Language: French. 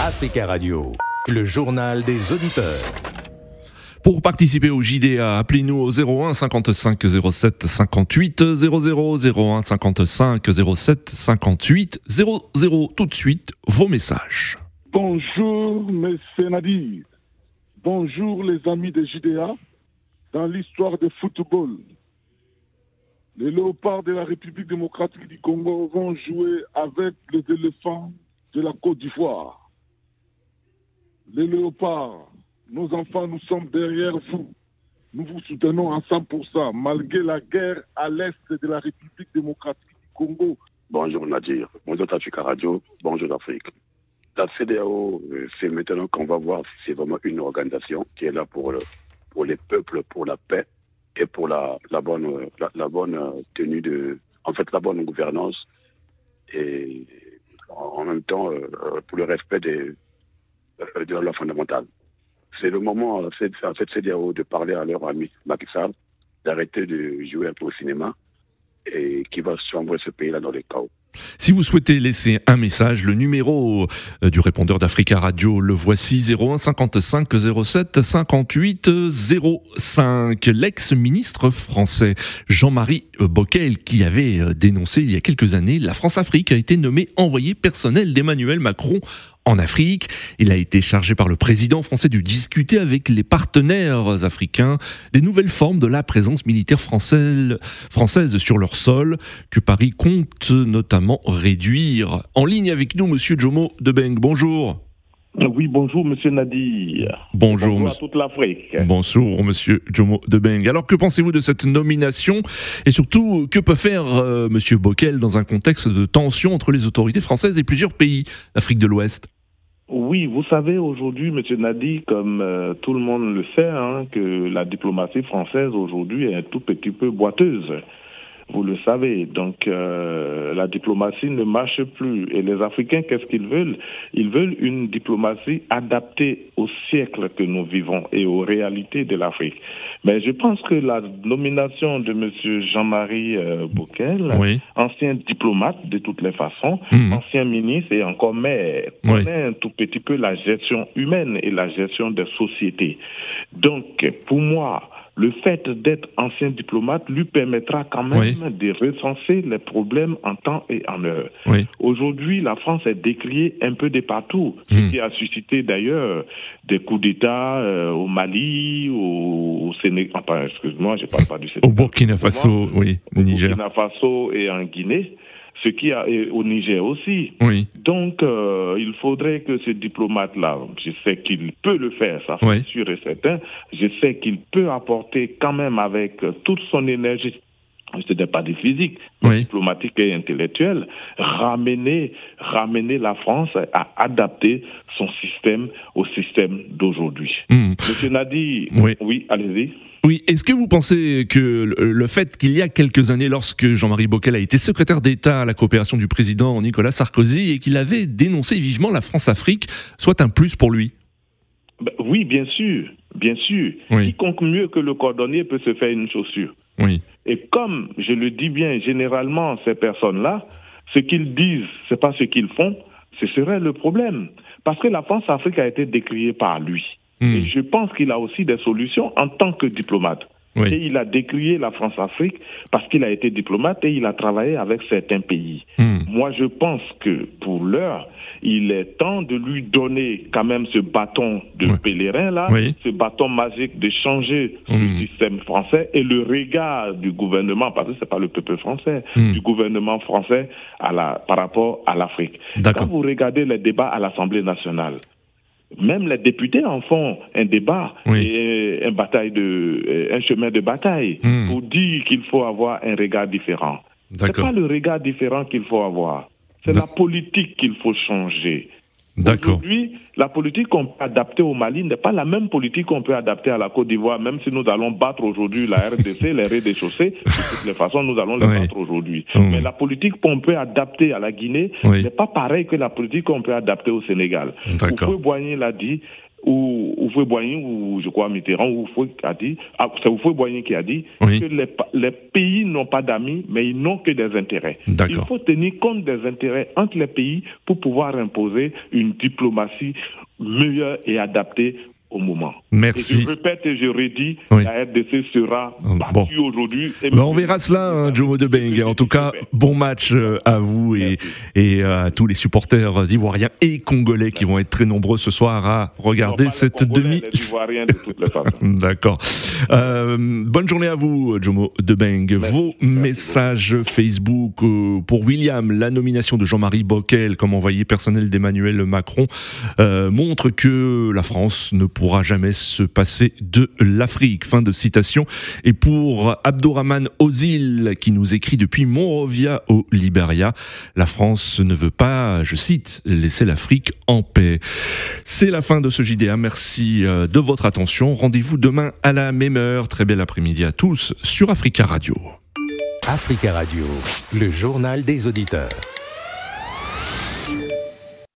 Africa Radio, le journal des auditeurs. Pour participer au JDA, appelez-nous au 01 55 07 58 00 01 55 07 58 00. Tout de suite, vos messages. Bonjour, mes Nadir. Bonjour, les amis de JDA. Dans l'histoire de football, les léopards de la République démocratique du Congo vont jouer avec les éléphants de la Côte d'Ivoire. Les léopards, nos enfants, nous sommes derrière vous. Nous vous soutenons à 100%, malgré la guerre à l'est de la République démocratique du Congo. Bonjour Nadir, bonjour Tafika Radio, bonjour Afrique. La CDAO, euh, c'est maintenant qu'on va voir si c'est vraiment une organisation qui est là pour, pour les peuples, pour la paix et pour la, la bonne, la, bonne tenue de, en fait, la bonne gouvernance et en même temps euh, pour le respect des, euh, de la loi fondamentale. C'est le moment, en fait, CDAO de parler à leur ami Macky d'arrêter de jouer un peu au cinéma et qui va sombrer ce pays-là dans les chaos. Si vous souhaitez laisser un message, le numéro euh, du répondeur d'Africa Radio, le voici 01 55 07 58 05. L'ex-ministre français Jean-Marie Bockel, qui avait euh, dénoncé il y a quelques années la France-Afrique, a été nommé envoyé personnel d'Emmanuel Macron en Afrique. Il a été chargé par le président français de discuter avec les partenaires africains des nouvelles formes de la présence militaire française, française sur leur sol, que Paris compte notamment réduire. En ligne avec nous, Monsieur Jomo Debeng. Bonjour. Oui, bonjour, monsieur Nadi. Bonjour, bonjour à toute l'Afrique. Bonjour, monsieur Jomo Debeng. Alors, que pensez-vous de cette nomination? Et surtout, que peut faire euh, monsieur Bockel dans un contexte de tension entre les autorités françaises et plusieurs pays d'Afrique de l'Ouest? Oui, vous savez aujourd'hui, Monsieur Nadi, comme euh, tout le monde le sait, hein, que la diplomatie française aujourd'hui est un tout petit peu boiteuse vous le savez. Donc euh, la diplomatie ne marche plus. Et les Africains, qu'est-ce qu'ils veulent? Ils veulent une diplomatie adaptée au siècle que nous vivons et aux réalités de l'Afrique. Mais je pense que la nomination de M. Jean-Marie euh, Bouquel, ancien diplomate de toutes les façons, mhm. ancien ministre et encore maire, connaît un tout petit peu la gestion humaine et la gestion des sociétés. Donc pour moi, le fait d'être ancien diplomate lui permettra quand même de recenser les problèmes en temps et en heure. Aujourd'hui, la France est décriée un peu de partout, ce hmm. qui a suscité d'ailleurs des coups d'État euh, au Mali, au, Sénégal, enfin, excuse-moi, je parle pas du Sénégal. Au Burkina Faso, oui, au Burkina Faso et en Guinée ce qui a au Niger aussi. Oui. Donc, euh, il faudrait que ce diplomate-là, je sais qu'il peut le faire, ça c'est sûr et certain, je sais qu'il peut apporter quand même avec toute son énergie ce n'est pas du physique, mais diplomatique et intellectuel, ramener, ramener la France à adapter son système au système d'aujourd'hui. Hmm. Monsieur Nadi, oui, oui allez-y. Oui, est-ce que vous pensez que le fait qu'il y a quelques années, lorsque Jean-Marie Bockel a été secrétaire d'État à la coopération du président Nicolas Sarkozy et qu'il avait dénoncé vivement la France-Afrique, soit un plus pour lui? Ben Oui, bien sûr, bien sûr. Quiconque mieux que le cordonnier peut se faire une chaussure. Oui. Et comme je le dis bien, généralement, ces personnes-là, ce qu'ils disent, ce n'est pas ce qu'ils font, ce serait le problème. Parce que la France-Afrique a été décriée par lui. Hmm. Et je pense qu'il a aussi des solutions en tant que diplomate. Et il a décrié la France-Afrique parce qu'il a été diplomate et il a travaillé avec certains pays. Hmm. Moi, je pense que pour l'heure, il est temps de lui donner quand même ce bâton de pèlerin là, ce bâton magique de changer le hmm. système français et le regard du gouvernement, parce que c'est pas le peuple français, du gouvernement français à la, par rapport à l'Afrique. Quand vous regardez les débats à l'Assemblée nationale, même les députés en font un débat et un, bataille de, un chemin de bataille hmm. pour dire qu'il faut avoir un regard différent. C'est pas le regard différent qu'il faut avoir, c'est la politique qu'il faut changer. Aujourd'hui, la politique qu'on peut adapter au Mali n'est pas la même politique qu'on peut adapter à la Côte d'Ivoire, même si nous allons battre aujourd'hui la RDC, les chaussées, de toutes les façons, nous allons les battre aujourd'hui. Mais la politique qu'on peut adapter à la Guinée n'est pas pareil que la politique qu'on peut adapter au Sénégal. Vous Boigny l'a dit, ou Oufoué ou je crois Mitterrand, ou Oufoué a dit, ah, c'est Oufoué qui a dit que les, les pays n'ont pas d'amis, mais ils n'ont que des intérêts. Il faut tenir compte des intérêts entre les pays pour pouvoir imposer une diplomatie meilleure et adaptée au moment. Merci. je répète et je redis, la RDC sera battue aujourd'hui. Ben, on verra cela, hein, Jomo de Beng. En tout cas, bon match euh, à vous et, et, à tous les supporters ivoiriens et congolais qui vont être très nombreux ce soir à regarder cette demi. D'accord. Euh, bonne journée à vous, Jomo de Beng. Vos messages Facebook euh, pour William, la nomination de Jean-Marie Bockel comme envoyé personnel d'Emmanuel Macron euh, montre que la France ne peut pourra jamais se passer de l'Afrique. Fin de citation. Et pour Abdourahman Ozil, qui nous écrit depuis Monrovia au Liberia, la France ne veut pas, je cite, laisser l'Afrique en paix. C'est la fin de ce JDA. Merci euh, de votre attention. Rendez-vous demain à la même heure. Très bel après-midi à tous sur Africa Radio. Africa Radio, le journal des auditeurs.